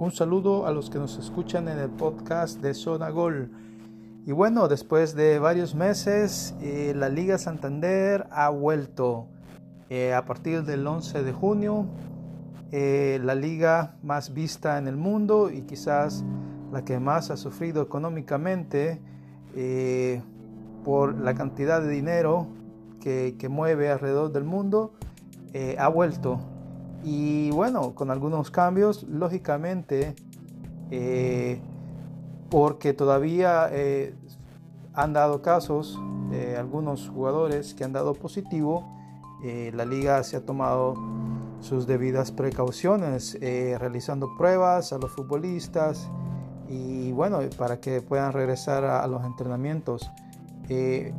Un saludo a los que nos escuchan en el podcast de Zona Gol. Y bueno, después de varios meses, eh, la Liga Santander ha vuelto. Eh, a partir del 11 de junio, eh, la liga más vista en el mundo y quizás la que más ha sufrido económicamente por la cantidad de dinero que, que mueve alrededor del mundo, ha vuelto. Y bueno, con algunos cambios, lógicamente porque todavía eh, han dado casos de algunos jugadores que han dado positivo. Eh, la liga se ha tomado sus debidas precauciones eh, realizando pruebas a los futbolistas y bueno, para que puedan regresar a, los entrenamientos.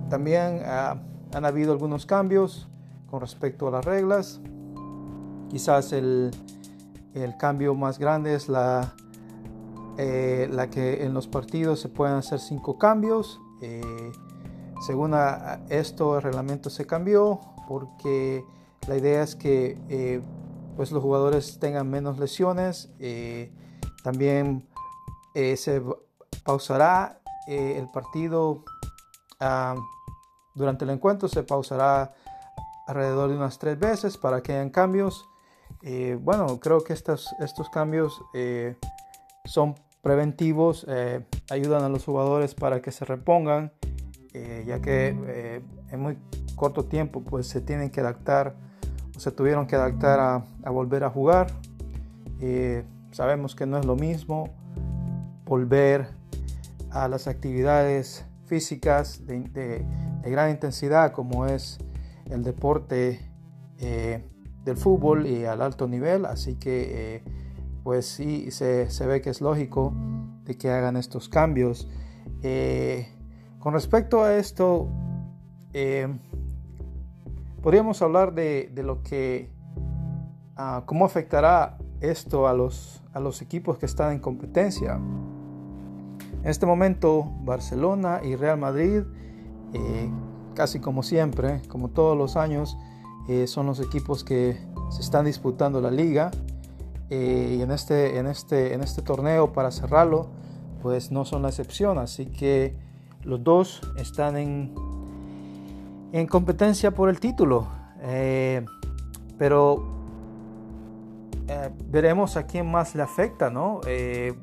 también ah, han habido algunos cambios con respecto a las reglas. Quizás el, el cambio más grande es la eh, la que en los partidos se pueden hacer cinco cambios. Eh, según esto, el reglamento se cambió porque la idea es que eh, pues los jugadores tengan menos lesiones. también se pausará el partido ah, durante el encuentro, se pausará alrededor de unas tres veces para que hayan cambios. bueno, creo que estos, cambios son preventivos eh, ayudan a los jugadores para que se repongan, eh, ya que eh, en muy corto tiempo pues se tienen que adaptar o se tuvieron que adaptar a, volver a jugar. sabemos que no es lo mismo volver a las actividades físicas de, gran intensidad como es el deporte del fútbol y al alto nivel, así que pues sí se, ve que es lógico de que hagan estos cambios. Eh, con respecto a esto, eh, podríamos hablar de, lo que, ah, cómo afectará esto a los, a los equipos que están en competencia. En este momento, Barcelona y Real Madrid, eh, casi como siempre, como todos los años, son los equipos que se están disputando la liga. Eh, y en este, en, este, en este torneo para cerrarlo, pues no son la excepción. Así que los dos están en, en competencia por el título. Eh, pero eh, veremos a quién más le afecta, ¿no?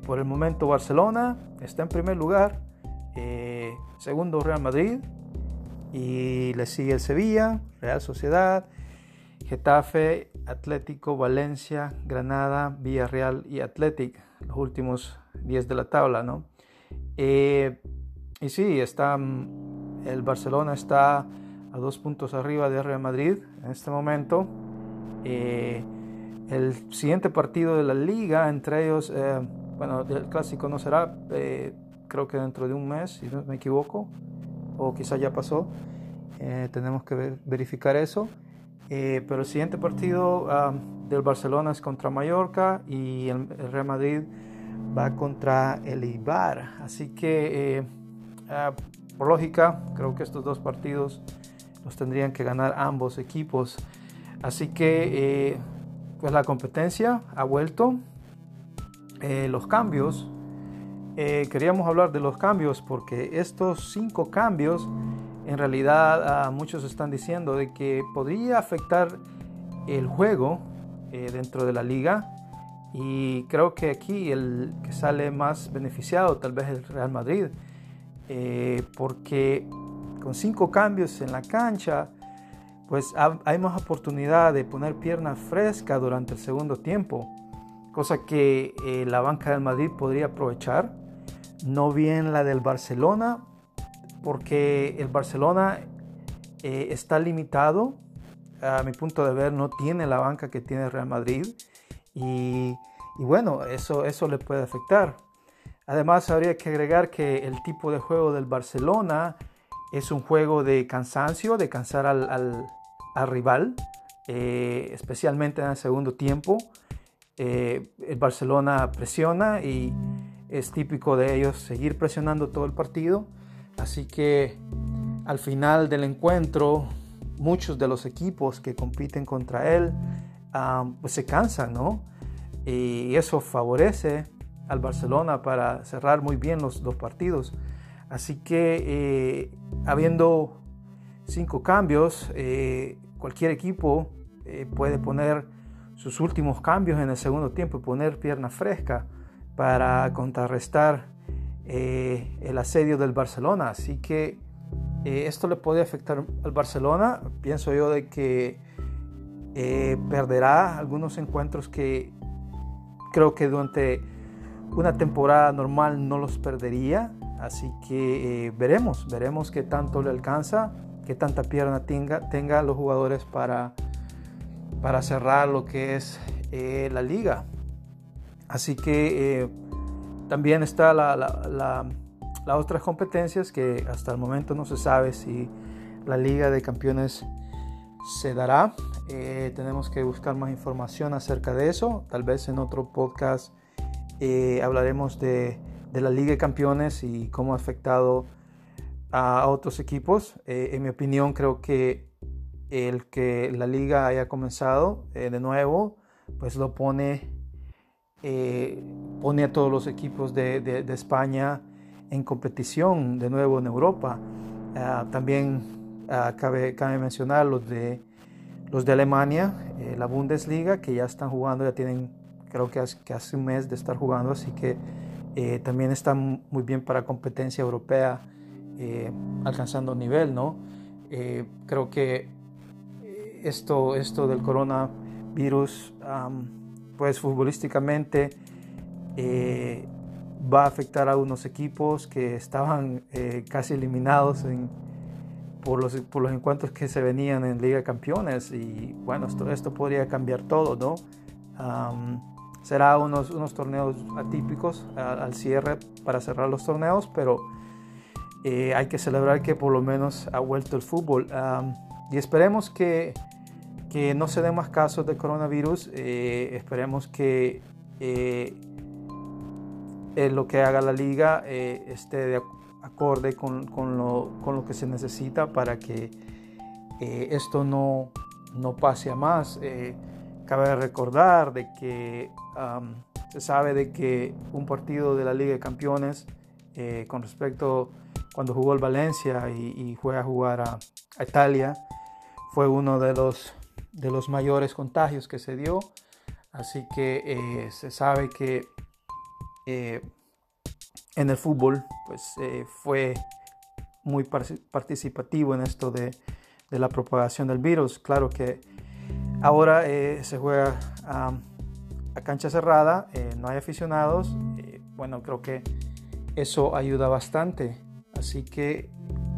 por el momento Barcelona está en primer lugar, segundo Real Madrid y le sigue el Sevilla, Real Sociedad, Getafe Atlético, Valencia, Granada, Villarreal y Athletic, los últimos 10 de la tabla, ¿no? Eh, y sí, está, mm, el Barcelona está a dos puntos arriba de Real Madrid en este momento. Eh, el siguiente partido de la liga, entre ellos, eh, bueno, el clásico no será, creo que dentro de un mes, si no me equivoco, o quizá ya pasó. tenemos que verificar eso. Eh, pero el siguiente partido ah, del Barcelona es contra Mallorca y el, Real Madrid va contra el Ibar. Así que, eh, ah, por lógica, creo que estos dos partidos los tendrían que ganar ambos equipos. Así que, eh, pues la competencia ha vuelto. los cambios, queríamos hablar de los cambios porque estos cinco cambios en realidad ah, muchos están diciendo de que podría afectar el juego eh, dentro de la liga y creo que aquí el que sale más beneficiado tal vez es el Real Madrid eh, porque con cinco cambios en la cancha pues hay más oportunidad de poner pierna fresca durante el segundo tiempo cosa que eh, la banca del Madrid podría aprovechar no bien la del Barcelona porque el Barcelona eh, está limitado, a mi punto de ver, no tiene la banca que tiene Real Madrid y, bueno, eso, eso le puede afectar. Además, habría que agregar que el tipo de juego del Barcelona es un juego de cansancio, de cansar al, rival, eh, especialmente en el segundo tiempo. Eh, el Barcelona presiona y es típico de ellos seguir presionando todo el partido. Así que al final del encuentro, muchos de los equipos que compiten contra él pues se cansan, ¿no? Y eso favorece al Barcelona para cerrar muy bien los, dos partidos. Así que eh, habiendo cinco cambios, cualquier equipo eh, puede poner sus últimos cambios en el segundo tiempo y poner pierna fresca para contrarrestar el asedio del Barcelona. Así que esto le puede afectar al Barcelona. Pienso yo de que perderá algunos encuentros que creo que durante una temporada normal no los perdería. Así que eh, veremos, veremos qué tanto le alcanza, qué tanta pierna tenga, los jugadores para, para cerrar lo que es eh, la liga. Así que eh, también está la, la, las otras competencias que hasta el momento no se sabe si la liga de campeones se dará. tenemos que buscar más información acerca de eso. Tal vez en otro podcast eh, hablaremos de, la Liga de Campeones y cómo ha afectado a otros equipos. Eh, en mi opinión, creo que el que la liga haya comenzado eh, de nuevo, pues lo pone, pone a todos los equipos de, España en competición de nuevo en Europa. Ah, también ah, cabe, cabe, mencionar los de, los de Alemania, la Bundesliga, que ya están jugando, ya tienen creo que hace, un mes de estar jugando, así que eh, también está muy bien para competencia europea, eh, alcanzando nivel, ¿no? Eh, creo que esto, esto del coronavirus, pues futbolísticamente va a afectar a unos equipos que estaban casi eliminados por, los, por los encuentros que se venían en Liga de Campeones y bueno, esto, esto podría cambiar todo, ¿no? será unos, unos torneos atípicos al, cierre para cerrar los torneos, pero eh, hay que celebrar que por lo menos ha vuelto el fútbol. y esperemos que, que, no se den más casos de coronavirus. Eh, esperemos que eh, lo que haga la liga esté de acorde con, con, lo, con, lo, que se necesita para que esto no, no pase a más. Cabe recordar de que se sabe de que un partido de la Liga de Campeones eh, con respecto cuando jugó el Valencia y, fue a jugar a, Italia fue uno de los, de los mayores contagios que se dio. Así que eh, se sabe que eh, en el fútbol pues, fue muy participativo en esto de, de la propagación del virus. Claro que Ahora eh, se juega a, cancha cerrada, eh, no hay aficionados. Eh, bueno, creo que eso ayuda bastante. Así que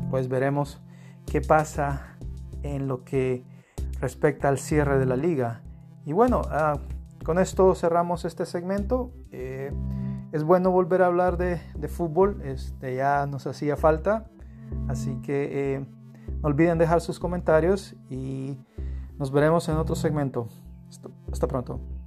pues veremos qué pasa en lo que respecta al cierre de la liga. Y bueno, ah, con esto cerramos este segmento. es bueno volver a hablar de, fútbol, este, ya nos hacía falta. Así que no olviden dejar sus comentarios y nos veremos en otro segmento. Hasta pronto.